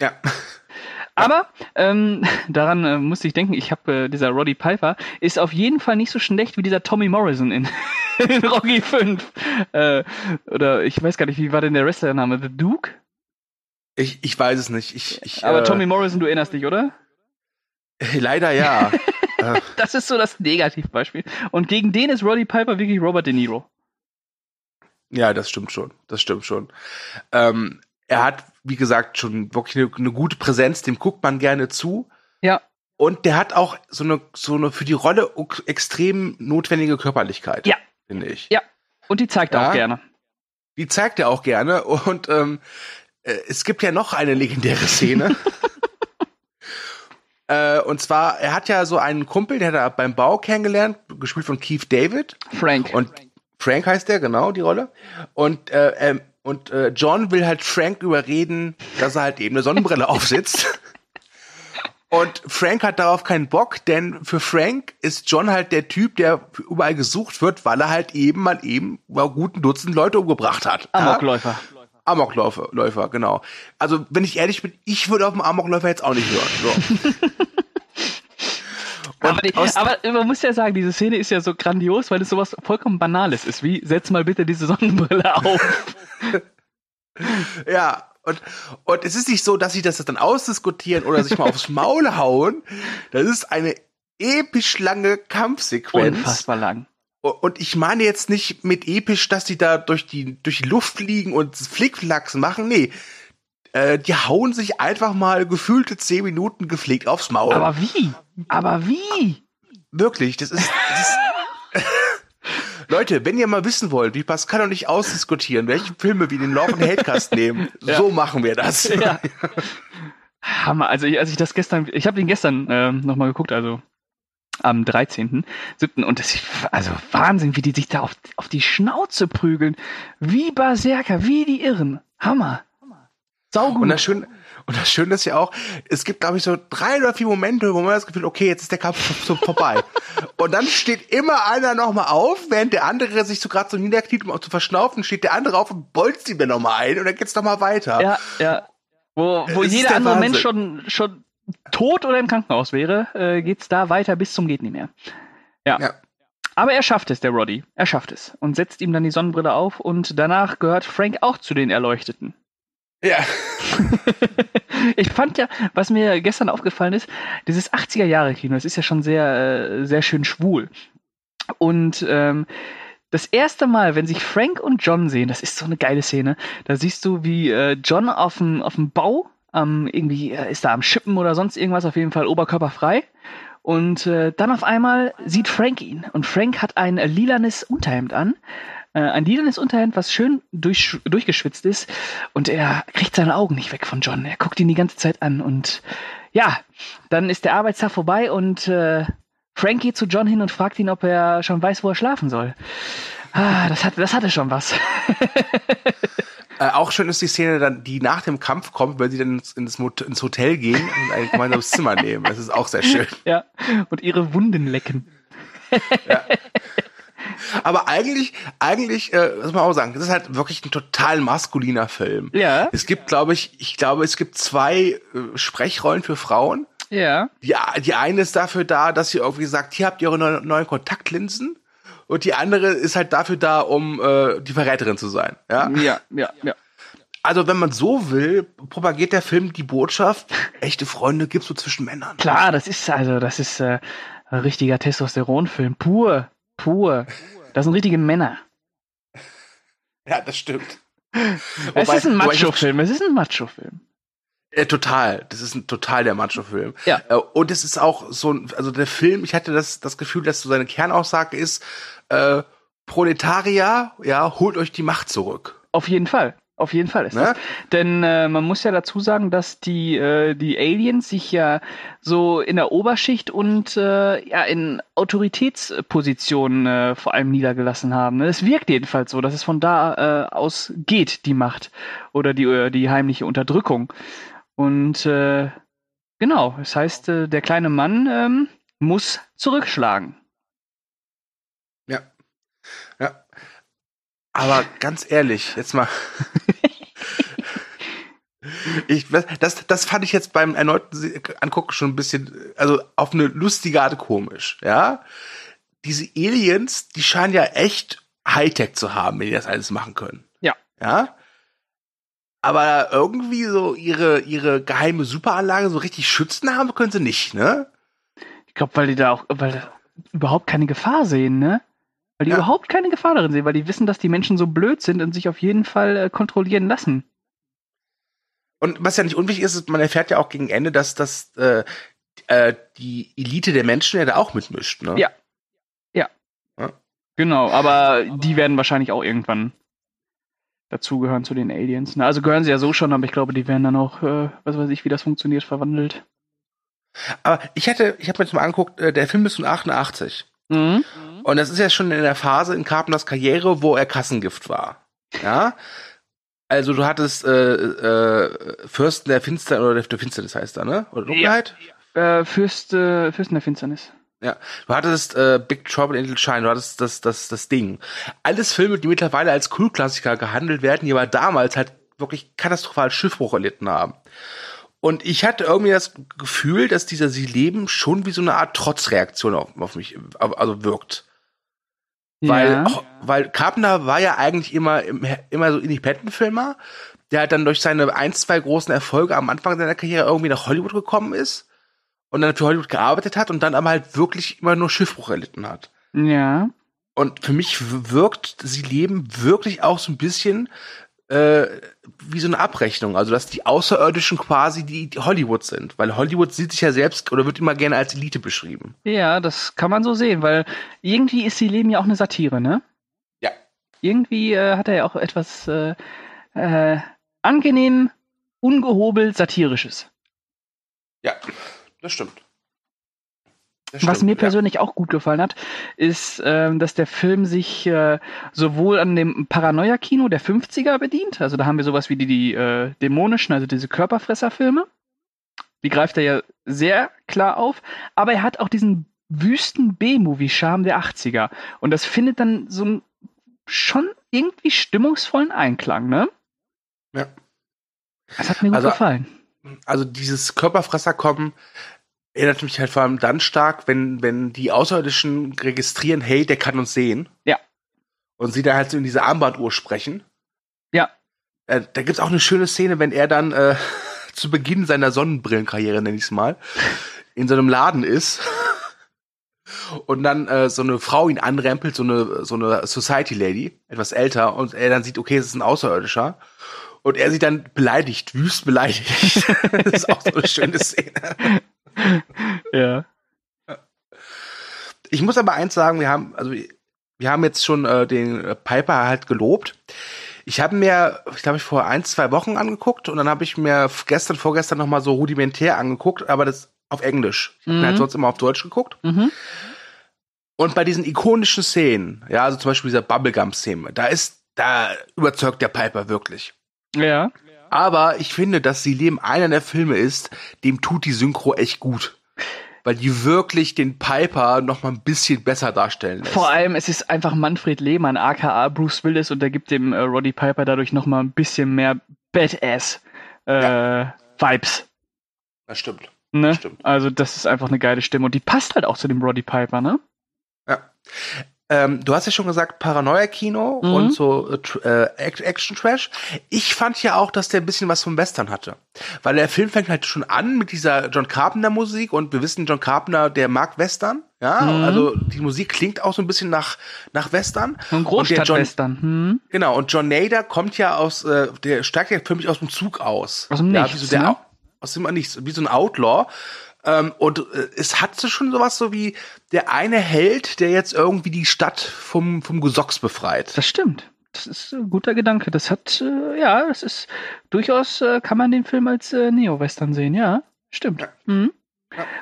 Ja. Aber ähm, daran äh, musste ich denken, ich habe äh, dieser Roddy Piper ist auf jeden Fall nicht so schlecht wie dieser Tommy Morrison in, in Rocky 5. Äh, oder ich weiß gar nicht, wie war denn der Wrestlername? The Duke? Ich, ich weiß es nicht. Ich, ich, Aber äh, Tommy Morrison, du erinnerst dich, oder? Leider ja. äh, Das ist so das Negativbeispiel. Und gegen den ist Roddy Piper wirklich Robert De Niro. ja, das stimmt schon. Das stimmt schon. Ähm, er hat, wie gesagt, schon wirklich eine, eine gute Präsenz, dem guckt man gerne zu. Ja. Und der hat auch so eine, so eine für die Rolle extrem notwendige Körperlichkeit. Ja. Finde ich. Ja. Und die zeigt er Ja. auch gerne. Die zeigt er auch gerne. Und ähm, äh, es gibt ja noch eine legendäre Szene. äh, und zwar, er hat ja so einen Kumpel, der hat er beim Bau kennengelernt, gespielt von Keith David. Frank. Und Frank heißt der, genau, die Rolle. Und, äh, ähm, und äh, John will halt Frank überreden, dass er halt eben eine Sonnenbrille aufsetzt. Und Frank hat darauf keinen Bock, denn für Frank ist John halt der Typ, der überall gesucht wird, weil er halt eben mal eben über guten Dutzend Leute umgebracht hat. Ja? Amokläufer. Läufer, genau. Also, wenn ich ehrlich bin, ich würde auf den Amokläufer jetzt auch nicht hören. So. Aber, die, aber, man muss ja sagen, diese Szene ist ja so grandios, weil es sowas vollkommen Banales ist, wie setz mal bitte diese Sonnenbrille auf. ja, und, und es ist nicht so, dass sie das dann ausdiskutieren oder sich mal aufs Maul hauen. Das ist eine episch lange Kampfsequenz. Unfassbar lang. Und ich meine jetzt nicht mit episch, dass die da durch die, durch die Luft fliegen und Flickflacks machen. Nee. Äh, die hauen sich einfach mal gefühlte zehn Minuten gepflegt aufs Maul. Aber wie? Aber wie? Wirklich, das ist, das ist Leute, wenn ihr mal wissen wollt, wie Pascal und ich ausdiskutieren, welche Filme wir den Lauf und Hatecast nehmen, ja. so machen wir das. Ja. Hammer. Also, als ich das gestern, ich habe den gestern äh, nochmal geguckt, also am 13.7. Und das ist also Wahnsinn, wie die sich da auf, auf die Schnauze prügeln. Wie Berserker, wie die Irren. Hammer. Saugut. Und das Schöne, und das Schöne ist ja auch, es gibt, glaube ich, so drei oder vier Momente, wo man das Gefühl, okay, jetzt ist der Kampf so vorbei. und dann steht immer einer nochmal auf, während der andere sich so gerade so niederkniet, um auch zu verschnaufen, steht der andere auf und bolzt ihm dann nochmal ein und dann geht's nochmal weiter. Ja, ja. Wo, wo jeder andere Mensch schon, schon tot oder im Krankenhaus wäre, äh, geht's da weiter bis zum geht nicht mehr. Ja. ja. Aber er schafft es, der Roddy. Er schafft es und setzt ihm dann die Sonnenbrille auf und danach gehört Frank auch zu den Erleuchteten. Ja. ich fand ja, was mir gestern aufgefallen ist, dieses 80er Jahre Kino, das ist ja schon sehr, äh, sehr schön schwul. Und ähm, das erste Mal, wenn sich Frank und John sehen, das ist so eine geile Szene. Da siehst du, wie äh, John auf dem auf dem Bau ähm, irgendwie äh, ist da am Schippen oder sonst irgendwas, auf jeden Fall oberkörperfrei. Und äh, dann auf einmal sieht Frank ihn. Und Frank hat ein äh, lilanes Unterhemd an. Äh, ein lilanes Unterhemd, was schön durch, durchgeschwitzt ist. Und er kriegt seine Augen nicht weg von John. Er guckt ihn die ganze Zeit an. Und ja, dann ist der Arbeitstag vorbei und äh, Frank geht zu John hin und fragt ihn, ob er schon weiß, wo er schlafen soll. Ah, das, hat, das hatte schon was. Äh, auch schön ist die Szene dann, die nach dem Kampf kommt, weil sie dann ins, ins Hotel gehen und ein gemeinsames Zimmer nehmen. Das ist auch sehr schön. Ja, und ihre Wunden lecken. Ja. Aber eigentlich, eigentlich, äh, muss man auch sagen, das ist halt wirklich ein total maskuliner Film. Ja. Es gibt, glaube ich, ich glaube, es gibt zwei äh, Sprechrollen für Frauen. Ja. Die, die eine ist dafür da, dass sie irgendwie sagt, hier habt ihr eure neuen Kontaktlinsen und die andere ist halt dafür da, um äh, die Verräterin zu sein. Ja, ja, ja. ja. Also wenn man so will, propagiert der Film die Botschaft, echte Freunde gibt's so zwischen Männern. Klar, das ist also, das ist äh, ein richtiger Testosteronfilm. Pur, pur. Das sind richtige Männer. Ja, das stimmt. Es wobei, ist ein Macho-Film, es ist ein Macho-Film. Äh, total. Das ist ein total der Macho-Film. Ja. Äh, und es ist auch so ein, also der Film, ich hatte das, das Gefühl, dass so seine Kernaussage ist, äh, Proletarier, ja, holt euch die Macht zurück. Auf jeden Fall. Auf jeden Fall ist ne? das. Denn äh, man muss ja dazu sagen, dass die, äh, die Aliens sich ja so in der Oberschicht und äh, ja in Autoritätspositionen äh, vor allem niedergelassen haben. Es wirkt jedenfalls so, dass es von da äh, aus geht, die Macht oder die, die heimliche Unterdrückung. Und genau, das heißt, der kleine Mann ähm, muss zurückschlagen. Ja. Ja. Aber ganz ehrlich, jetzt mal. ich, das, das fand ich jetzt beim erneuten Angucken schon ein bisschen, also auf eine lustige Art komisch, ja. Diese Aliens, die scheinen ja echt Hightech zu haben, wenn die das alles machen können. Ja. Ja aber irgendwie so ihre, ihre geheime Superanlage so richtig schützen haben können sie nicht, ne? Ich glaube, weil die da auch, weil überhaupt keine Gefahr sehen, ne? Weil die ja. überhaupt keine Gefahr darin sehen, weil die wissen, dass die Menschen so blöd sind und sich auf jeden Fall äh, kontrollieren lassen. Und was ja nicht unwichtig ist, ist, man erfährt ja auch gegen Ende, dass das äh, äh, die Elite der Menschen ja da auch mitmischt, ne? Ja. Ja. ja. Genau, aber die werden wahrscheinlich auch irgendwann dazugehören zu den Aliens. Na, also gehören sie ja so schon, aber ich glaube, die werden dann auch, äh, was weiß ich, wie das funktioniert, verwandelt. Aber ich hätte, ich habe mir jetzt mal angeguckt, äh, der Film ist von 88. Mhm. Und das ist ja schon in der Phase in Carpenters Karriere, wo er Kassengift war. Ja. Also du hattest äh, äh, Fürsten der Finsternis oder der Finsternis heißt er, ne? Oder Dunkelheit? Ja. Äh, Fürst, äh, Fürsten der Finsternis. Ja, du hattest äh, Big Trouble in Little China, du hattest das, das, das Ding. Alles Filme, die mittlerweile als Kultklassiker gehandelt werden, die aber damals halt wirklich katastrophal Schiffbruch erlitten haben. Und ich hatte irgendwie das Gefühl, dass dieser Sie leben schon wie so eine Art Trotzreaktion auf, auf mich, also wirkt. Weil, Ja. auch, weil Carpenter war ja eigentlich immer, immer so Independent-Filmer, der halt dann durch seine ein, zwei großen Erfolge am Anfang seiner Karriere irgendwie nach Hollywood gekommen ist und dann für Hollywood gearbeitet hat und dann aber halt wirklich immer nur Schiffbruch erlitten hat. Ja. Und für mich wirkt sie leben wirklich auch so ein bisschen äh, wie so eine Abrechnung. Also, dass die Außerirdischen quasi die, die Hollywood sind. Weil Hollywood sieht sich ja selbst oder wird immer gerne als Elite beschrieben. Ja, das kann man so sehen, weil irgendwie ist sie Leben ja auch eine Satire, ne? Ja. Irgendwie äh, hat er ja auch etwas äh, äh, angenehm, ungehobelt satirisches. Ja, das stimmt. Das Was stimmt, mir ja. persönlich auch gut gefallen hat, ist, ähm, dass der Film sich äh, sowohl an dem Paranoia-Kino der 50er bedient, also da haben wir sowas wie die, die äh, dämonischen, also diese Körperfresser-Filme. Die greift er ja sehr klar auf, aber er hat auch diesen wüsten B-Movie-Charme der 80er. Und das findet dann so einen schon irgendwie stimmungsvollen Einklang, ne? Ja. Das hat mir gut Also- gefallen. also dieses Körperfresser-Kommen erinnert mich halt vor allem dann stark, wenn, wenn die Außerirdischen registrieren, hey, der kann uns sehen. Ja. Und sie da halt so in diese Armbanduhr sprechen. Ja. Äh, da gibt's auch eine schöne Szene, wenn er dann äh, zu Beginn seiner Sonnenbrillenkarriere, nenn ich's mal, in so einem Laden ist und dann äh, so eine Frau ihn anrempelt, so eine, so eine Society Lady, etwas älter, und er dann sieht, okay, es ist ein Außerirdischer. Und er sie dann beleidigt, wüst beleidigt. das ist auch so eine schöne Szene. Ja. Ich muss aber eins sagen, wir haben, also wir haben jetzt schon äh, den äh, Piper halt gelobt. Ich habe mir, ich glaube, ich vor ein, zwei Wochen angeguckt und dann habe ich mir gestern, vorgestern noch mal so rudimentär angeguckt, aber das auf Englisch. Ich habe Mhm. halt sonst immer auf Deutsch geguckt. Mhm. Und bei diesen ikonischen Szenen, ja, also zum Beispiel dieser Bubblegum-Szene, da ist, da überzeugt der Piper wirklich. Ja. Aber ich finde, dass Sie Leben einer der Filme ist, dem tut die Synchro echt gut. Weil die wirklich den Piper noch mal ein bisschen besser darstellen lässt. Vor allem, es ist einfach Manfred Lehmann, aka Bruce Willis, und der gibt dem äh, Roddy Piper dadurch noch mal ein bisschen mehr Badass äh, Vibes. Das stimmt. Ne? Stimmt. Also das ist einfach eine geile Stimme und die passt halt auch zu dem Roddy Piper, ne? Ja. Ähm, du hast ja schon gesagt, Paranoia-Kino Mhm. und so äh, äh, Act- Action-Trash. Ich fand ja auch, dass der ein bisschen was vom Western hatte. Weil der Film fängt halt schon an mit dieser John Carpenter-Musik und wir wissen, John Carpenter, der mag Western. Ja, Mhm. also die Musik klingt auch so ein bisschen nach, nach Western. So ein Großstadtwestern. Hm? Genau, und John Nader kommt ja aus, äh, der steigt ja für mich aus dem Zug aus. Aus dem ja, Nichts, wie so der, ne? Aus dem Nichts, wie so ein Outlaw. Ähm, und äh, es hat so schon sowas so wie der eine Held, der jetzt irgendwie die Stadt vom, vom Gesocks befreit. Das stimmt. Das ist ein guter Gedanke. Das hat, äh, ja, das ist durchaus, äh, kann man den Film als äh, Neo-Western sehen, ja. Stimmt. Ja. Mhm.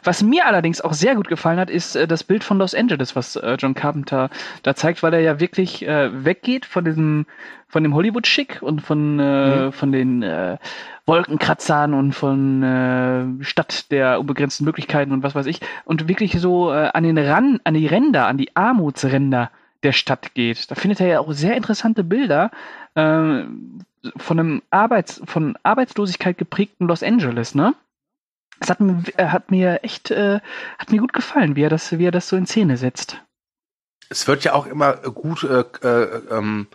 Was mir allerdings auch sehr gut gefallen hat, ist äh, das Bild von Los Angeles, was äh, John Carpenter da zeigt, weil er ja wirklich äh, weggeht von diesem, von dem Hollywood-Schick und von, äh, Mhm. von den äh, Wolkenkratzern und von äh, Stadt der unbegrenzten Möglichkeiten und was weiß ich und wirklich so äh, an den Ran, an die Ränder, an die Armutsränder der Stadt geht. Da findet er ja auch sehr interessante Bilder äh, von einem Arbeits, von Arbeitslosigkeit geprägten Los Angeles, ne? Das hat mir, äh, hat mir echt, äh, hat mir gut gefallen, wie er das, wie er das so in Szene setzt. Es wird ja auch immer gut äh, äh, ähm,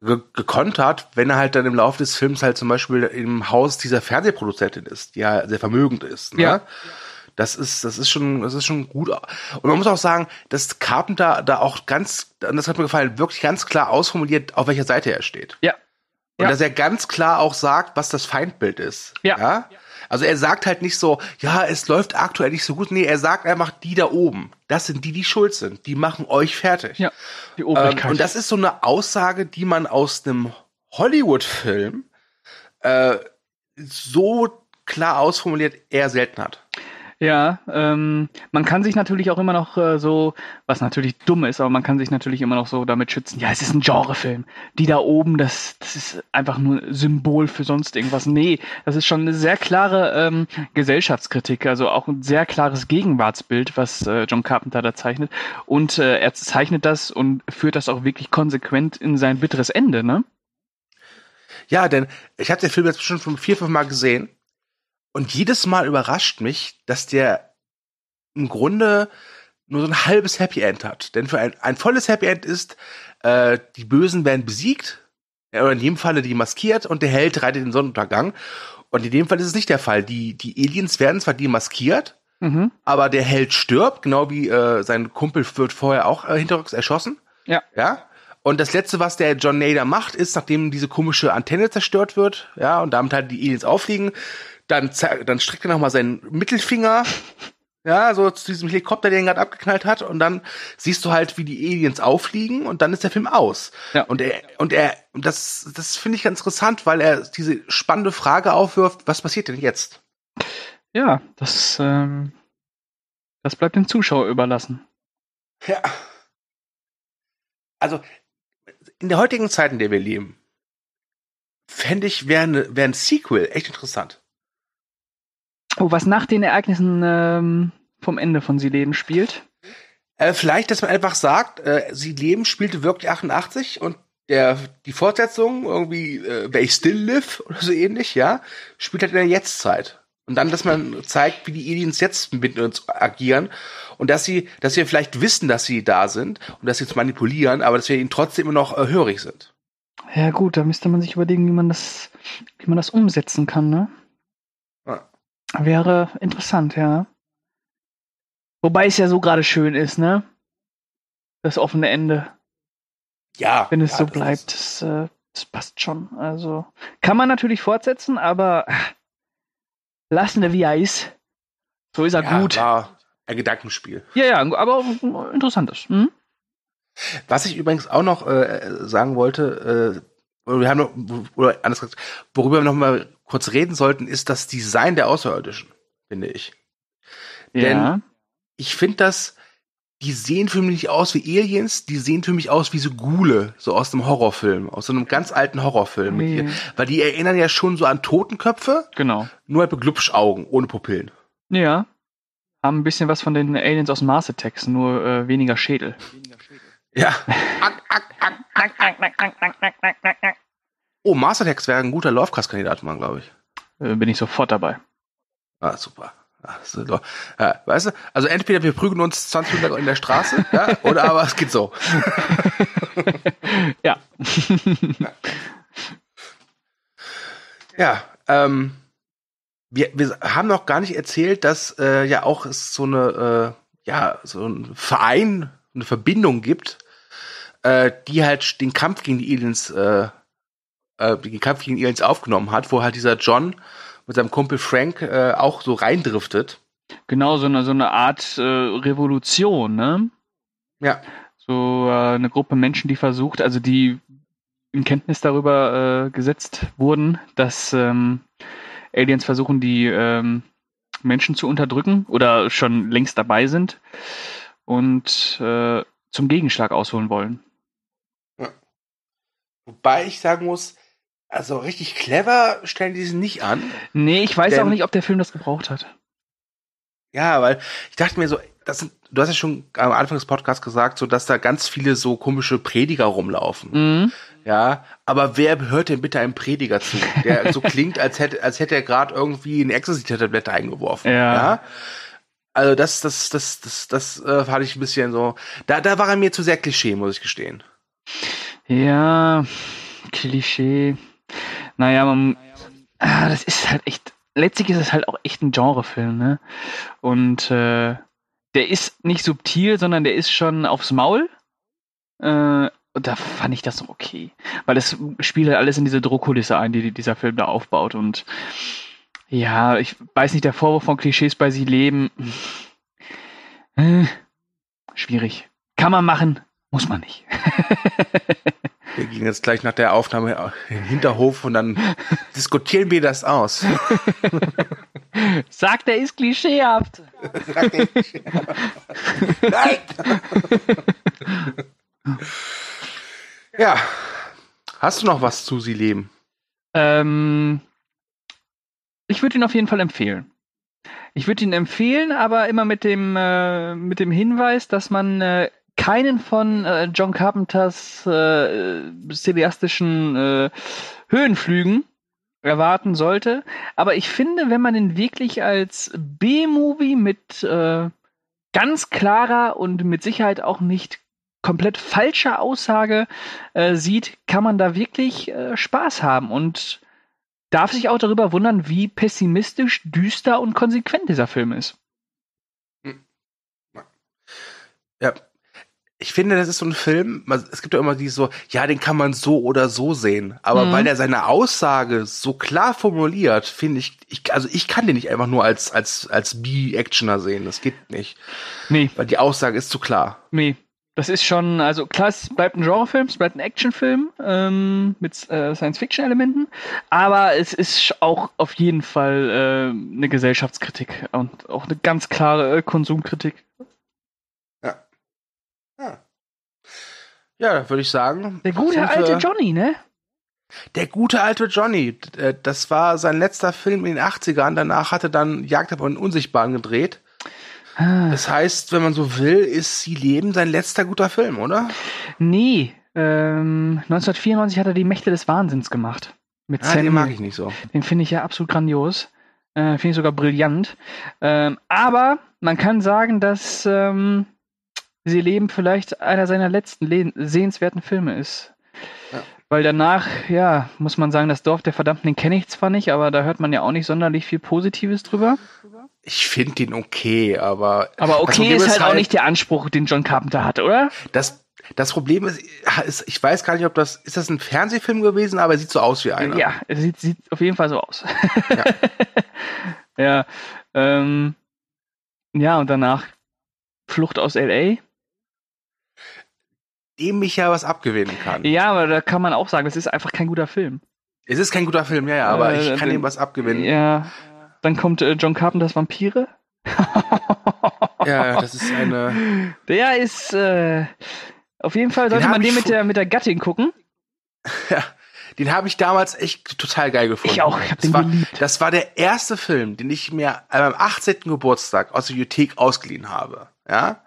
ge gekontert, wenn er halt dann im Laufe des Films halt zum Beispiel im Haus dieser Fernsehproduzentin ist, die ja sehr vermögend ist. Ne? Ja. Das ist, das ist schon, das ist schon gut. Und man muss auch sagen, dass Carpenter da auch ganz, das hat mir gefallen, wirklich ganz klar ausformuliert, auf welcher Seite er steht. Ja. Und Ja. dass er ganz klar auch sagt, was das Feindbild ist. Ja. Also er sagt halt nicht so, ja, es läuft aktuell nicht so gut. Nee, er sagt einfach, die da oben, das sind die, die schuld sind. Die machen euch fertig. Ja, die Ähm, Obrigkeit. und das ist so eine Aussage, die man aus einem Hollywood-Film äh, so klar ausformuliert eher selten hat. Ja, ähm, man kann sich natürlich auch immer noch äh, so, was natürlich dumm ist, aber man kann sich natürlich immer noch so damit schützen. Ja, es ist ein Genrefilm. Die da oben, das, das ist einfach nur Symbol für sonst irgendwas. Nee, das ist schon eine sehr klare ähm, Gesellschaftskritik, also auch ein sehr klares Gegenwartsbild, was äh, John Carpenter da zeichnet. Und äh, er zeichnet das und führt das auch wirklich konsequent in sein bitteres Ende, ne? Ja, denn ich habe den Film jetzt schon vier, fünf Mal gesehen. Und jedes Mal überrascht mich, dass der im Grunde nur so ein halbes Happy End hat. Denn für ein, ein volles Happy End ist, äh, die Bösen werden besiegt, oder in jedem Falle die maskiert und der Held reitet den Sonnenuntergang. Und in dem Fall ist es nicht der Fall. Die, die Aliens werden zwar demaskiert, mhm. aber der Held stirbt, genau wie äh, sein Kumpel wird vorher auch äh, hinterrücks erschossen. Ja. Ja. Und das letzte, was der John Nader macht, ist, nachdem diese komische Antenne zerstört wird, ja, und damit halt die Aliens auffliegen, dann, dann streckt er nochmal seinen Mittelfinger ja, so zu diesem Helikopter, den er gerade abgeknallt hat, und dann siehst du halt, wie die Aliens auffliegen und dann ist der Film aus. Ja. Und er, und er, das, das finde ich ganz interessant, weil er diese spannende Frage aufwirft, was passiert denn jetzt? Ja, das, ähm, das bleibt dem Zuschauer überlassen. Ja. Also, in der heutigen Zeit, in der wir leben, fände ich, wäre ne, wär ein Sequel echt interessant. Oh, was nach den Ereignissen ähm, vom Ende von Sie leben spielt? Äh, vielleicht, dass man einfach sagt, äh, Sie leben spielte wirklich 88 und der die Fortsetzung irgendwie äh, They Still Live oder so ähnlich, ja, spielt halt in der Jetztzeit. Und dann, dass man zeigt, wie die Aliens jetzt mit uns agieren und dass sie, dass wir vielleicht wissen, dass sie da sind und dass sie uns manipulieren, aber dass wir ihnen trotzdem immer noch äh, hörig sind. Ja gut, da müsste man sich überlegen, wie man das, wie man das umsetzen kann, ne? Wäre interessant, ja. Wobei es ja so gerade schön ist, ne? Das offene Ende. Ja. Wenn es ja, so bleibt, das, äh, das, passt schon. Also kann man natürlich fortsetzen, aber lassen wir wie er ist. So ist er ja, gut. War ein Gedankenspiel. Ja, ja, aber interessantes. Hm? Was ich übrigens auch noch äh, sagen wollte, äh, wir haben noch, oder anders gesagt, worüber wir noch mal kurz reden sollten, ist das Design der Außerirdischen, finde ich. Ja. Denn ich finde das, die sehen für mich nicht aus wie Aliens, die sehen für mich aus wie so Gule, so aus einem Horrorfilm, aus so einem ganz alten Horrorfilm. Nee. Hier, weil die erinnern ja schon so an Totenköpfe. Genau. Nur halt mit Glubschaugen, ohne Pupillen. Ja. Haben ein bisschen was von den Aliens aus Mars Attacks, nur äh, weniger Schädel. Ja. Oh, Attacks wäre ein guter Lovecast-Kandidat, man, glaube ich. Äh, bin ich sofort dabei. Ah, super. So, ja, weißt du, also entweder wir prügeln uns 20 Minuten in der Straße, ja, oder aber es geht so. ja. ja, ähm, wir, wir haben noch gar nicht erzählt, dass äh, ja auch es so eine, äh, ja, so ein Verein, eine Verbindung gibt, äh, die halt den Kampf gegen die Aliens, äh, äh, den Kampf gegen Aliens aufgenommen hat, wo halt dieser John mit seinem Kumpel Frank äh, auch so reindriftet. Genau, so eine, so eine Art äh, Revolution, ne? Ja. So äh, eine Gruppe Menschen, die versucht, also die in Kenntnis darüber äh, gesetzt wurden, dass ähm, Aliens versuchen, die ähm, Menschen zu unterdrücken oder schon längst dabei sind und äh, zum Gegenschlag ausholen wollen. Ja. Wobei ich sagen muss, also richtig clever stellen die sich nicht an. Nee, ich weiß denn, auch nicht, ob der Film das gebraucht hat. Ja, weil ich dachte mir so, das sind, du hast ja schon am Anfang des Podcasts gesagt, so dass da ganz viele so komische Prediger rumlaufen. Mhm. Ja, aber wer hört denn bitte einem Prediger zu, der so klingt, als hätte, als hätte er gerade irgendwie eine Ecstasy-Tablette eingeworfen. Ja. ja. Also das, das, das, das, das äh, fand ich ein bisschen so. Da, da war er mir zu sehr Klischee, muss ich gestehen. Ja, Klischee. Naja, man, ah, das ist halt echt, letztlich ist es halt auch echt ein Genrefilm, ne? Und äh, der ist nicht subtil, sondern der ist schon aufs Maul. Äh, und da fand ich das noch okay. Weil es spielt halt alles in diese Druckkulisse ein, die dieser Film da aufbaut. Und ja, ich weiß nicht, der Vorwurf von Klischees bei sie leben. Äh, schwierig. Kann man machen, muss man nicht. Wir gehen jetzt gleich nach der Aufnahme in den Hinterhof und dann diskutieren wir das aus. Sagt, er ist klischeehaft. Sagt, er ist klischeehaft. Nein! ja. Hast du noch was zu Sie leben? Ähm, ich würde ihn auf jeden Fall empfehlen. Ich würde ihn empfehlen, aber immer mit dem, äh, mit dem Hinweis, dass man äh, keinen von äh, John Carpenters äh, cineastischen äh, Höhenflügen erwarten sollte. Aber ich finde, wenn man den wirklich als B-Movie mit äh, ganz klarer und mit Sicherheit auch nicht komplett falscher Aussage äh, sieht, kann man da wirklich äh, Spaß haben und darf sich auch darüber wundern, wie pessimistisch, düster und konsequent dieser Film ist. Ja, ich finde, das ist so ein Film, es gibt ja immer die so, ja, den kann man so oder so sehen. Aber mhm. weil er seine Aussage so klar formuliert, finde ich, ich, also ich kann den nicht einfach nur als, als, als B-Actioner sehen. Das geht nicht. Nee. Weil die Aussage ist zu klar. Nee. Das ist schon, also klar, es bleibt ein Genrefilm, es bleibt ein Actionfilm ähm, mit äh, Science-Fiction-Elementen, aber es ist auch auf jeden Fall äh, eine Gesellschaftskritik und auch eine ganz klare äh, Konsumkritik. Ja, würde ich sagen. Der gute alte Johnny, ne? Der gute alte Johnny. Äh, das war sein letzter Film in den 80ern. Danach hatte dann Jagd auf den Unsichtbaren gedreht. Ah. Das heißt, wenn man so will, ist Sie Leben sein letzter guter Film, oder? Nee. Ähm, 1994 hat er die Mächte des Wahnsinns gemacht. Mit ah, den mag ich nicht so. Den finde ich ja absolut grandios. Äh, finde ich sogar brillant. Ähm, aber man kann sagen, dass ähm, Sie leben vielleicht einer seiner letzten sehenswerten Filme ist. Ja. Weil danach, ja, muss man sagen, das Dorf der Verdammten, den kenne ich zwar nicht, aber da hört man ja auch nicht sonderlich viel Positives drüber. Ich finde ihn okay, aber. Aber okay ist, halt, halt auch nicht der Anspruch, den John Carpenter hat, oder? Das, das Problem ist, ist, ich weiß gar nicht, ob das, ist das ein Fernsehfilm gewesen, aber er sieht so aus wie einer. Ja, er sieht, sieht auf jeden Fall so aus. Ja. ja, ähm, ja, und danach Flucht aus L.A dem ich ja was abgewinnen kann. Ja, aber da kann man auch sagen, es ist einfach kein guter Film. Es ist kein guter Film, ja, ja, aber äh, ich kann ihm was abgewinnen. Ja. Dann kommt äh, John Carpenters Vampire. ja, das ist eine. Der ist äh, auf jeden Fall sollte man den mit der mit der Gattin gucken. Ja, den habe ich damals echt total geil gefunden. Ich auch, ich hab den war, geliebt. Das war der erste Film, den ich mir am 18. Geburtstag aus der Bibliothek ausgeliehen habe. Ja,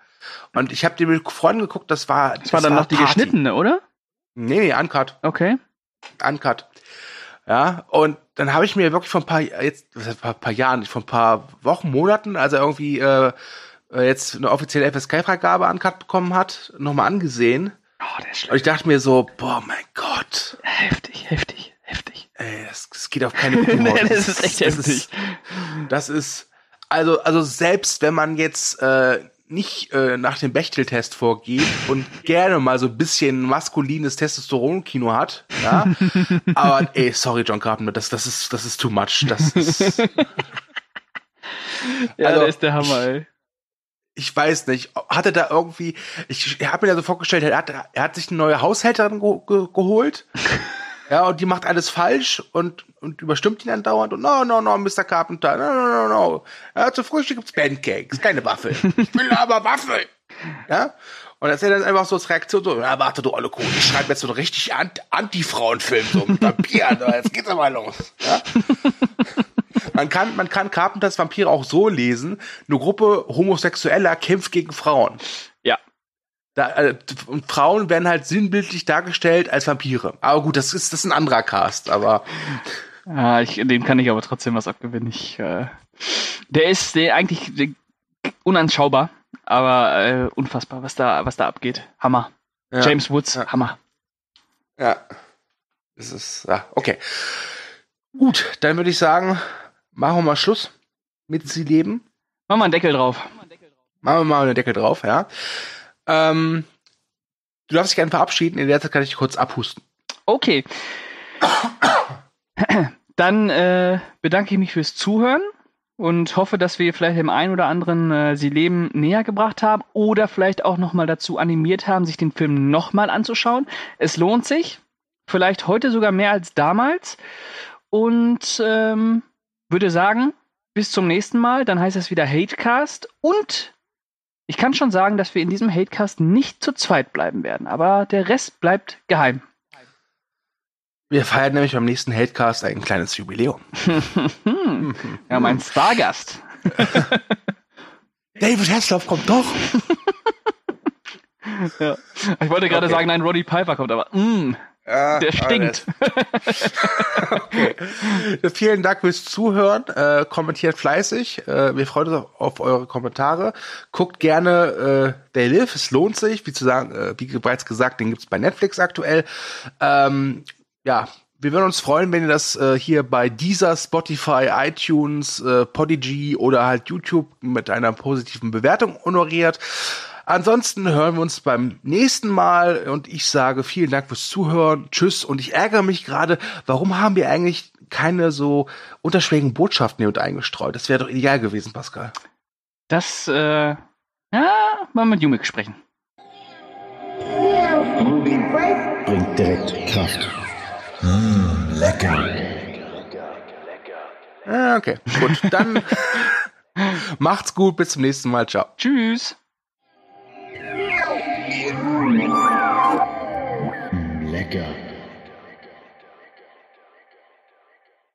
und ich habe den mit Freunden geguckt, das war. Das, das war dann noch die geschnittene, oder? Nee, nee, Uncut. Okay. Uncut. Ja, und dann habe ich mir wirklich vor ein paar, jetzt, was paar, paar Jahren, vor ein paar Wochen, Monaten, als er irgendwie äh, äh jetzt eine offizielle FSK-Freigabe Uncut bekommen hat, nochmal angesehen. Oh, der ist schlimm. Und ich dachte mir so, boah, mein Gott. Heftig, heftig, heftig. Ey, das, das geht auf keine gute nee, das ist echt das heftig. Ist, das ist, also, also selbst wenn man jetzt äh, nicht äh, nach dem Bechtel-Test vorgeht und gerne mal so ein bisschen maskulines Testosteron-Kino hat, ja. Aber ey, sorry, John Carpenter, das, das ist, das ist too much. Das ist. ja, also, der ist der Hammer, ey. Ich weiß nicht, hat er da irgendwie, ich, ich habe mir da so vorgestellt, er hat, er hat sich eine neue Haushälterin ge ge geholt ja, und die macht alles falsch und, und überstimmt ihn dann dauernd und no, no, no, Mr. Carpenter, no, no, no, no. Ja, zu Frühstück gibt's Pancakes, keine Waffel. Ich will aber Waffel. Ja? Und er erzählt dann einfach so als Reaktion so, ja, warte du, alle Kuh, ich schreibe jetzt so einen richtig Anti-Frauen-Film, so mit Vampiren, jetzt geht's aber los. Ja? Man kann, man kann Carpenters Vampire auch so lesen, eine Gruppe Homosexueller kämpft gegen Frauen. Da, äh, und Frauen werden halt sinnbildlich dargestellt als Vampire. Aber gut, das ist das ist ein anderer Cast, aber. Ja, ich, dem kann ich aber trotzdem was abgewinnen. Ich, äh, der ist der eigentlich der, unanschaubar, aber äh, unfassbar, was da, was da abgeht. Hammer. Ja, James Woods, ja. Hammer. Ja. Das ist, ja, okay. Gut, dann würde ich sagen, machen wir mal Schluss mit Sie leben. Machen wir einen Deckel drauf. Machen wir mal einen Deckel drauf, ja. Ähm, du darfst dich gerne verabschieden. In der Zeit kann ich kurz abhusten. Okay. Dann äh, bedanke ich mich fürs Zuhören und hoffe, dass wir vielleicht dem einen oder anderen äh, Sie Leben näher gebracht haben oder vielleicht auch nochmal dazu animiert haben, sich den Film nochmal anzuschauen. Es lohnt sich. Vielleicht heute sogar mehr als damals. Und ähm, würde sagen, bis zum nächsten Mal. Dann heißt es wieder Hatecast und ich kann schon sagen, dass wir in diesem Hatecast nicht zu zweit bleiben werden, aber der Rest bleibt geheim. Wir feiern nämlich beim nächsten Hatecast ein kleines Jubiläum. ja, mein Stargast. David Hasselhoff kommt doch. ja. Ich wollte gerade okay. sagen, nein, Roddy Piper kommt, aber mm, Ja, der stinkt. okay. Vielen Dank fürs Zuhören. Äh, kommentiert fleißig. Äh, wir freuen uns auf, auf, eure Kommentare. Guckt gerne äh, They Live. Es lohnt sich. Wie, zu sagen, äh, wie bereits gesagt, den gibt's bei Netflix aktuell. Ähm, ja, wir würden uns freuen, wenn ihr das äh, hier bei dieser Spotify, iTunes, äh, Podigy oder halt YouTube mit einer positiven Bewertung honoriert. Ansonsten hören wir uns beim nächsten Mal und ich sage vielen Dank fürs Zuhören. Tschüss und ich ärgere mich gerade, warum haben wir eigentlich keine so unterschwelligen Botschaften hier mit eingestreut? Das wäre doch ideal gewesen, Pascal. Das, äh, ja, mal mit Jumik sprechen. Bringt direkt Kraft. Mmh, lecker. Ah, okay, gut. Dann macht's gut. Bis zum nächsten Mal. Ciao. Tschüss. Mmm, Lecker.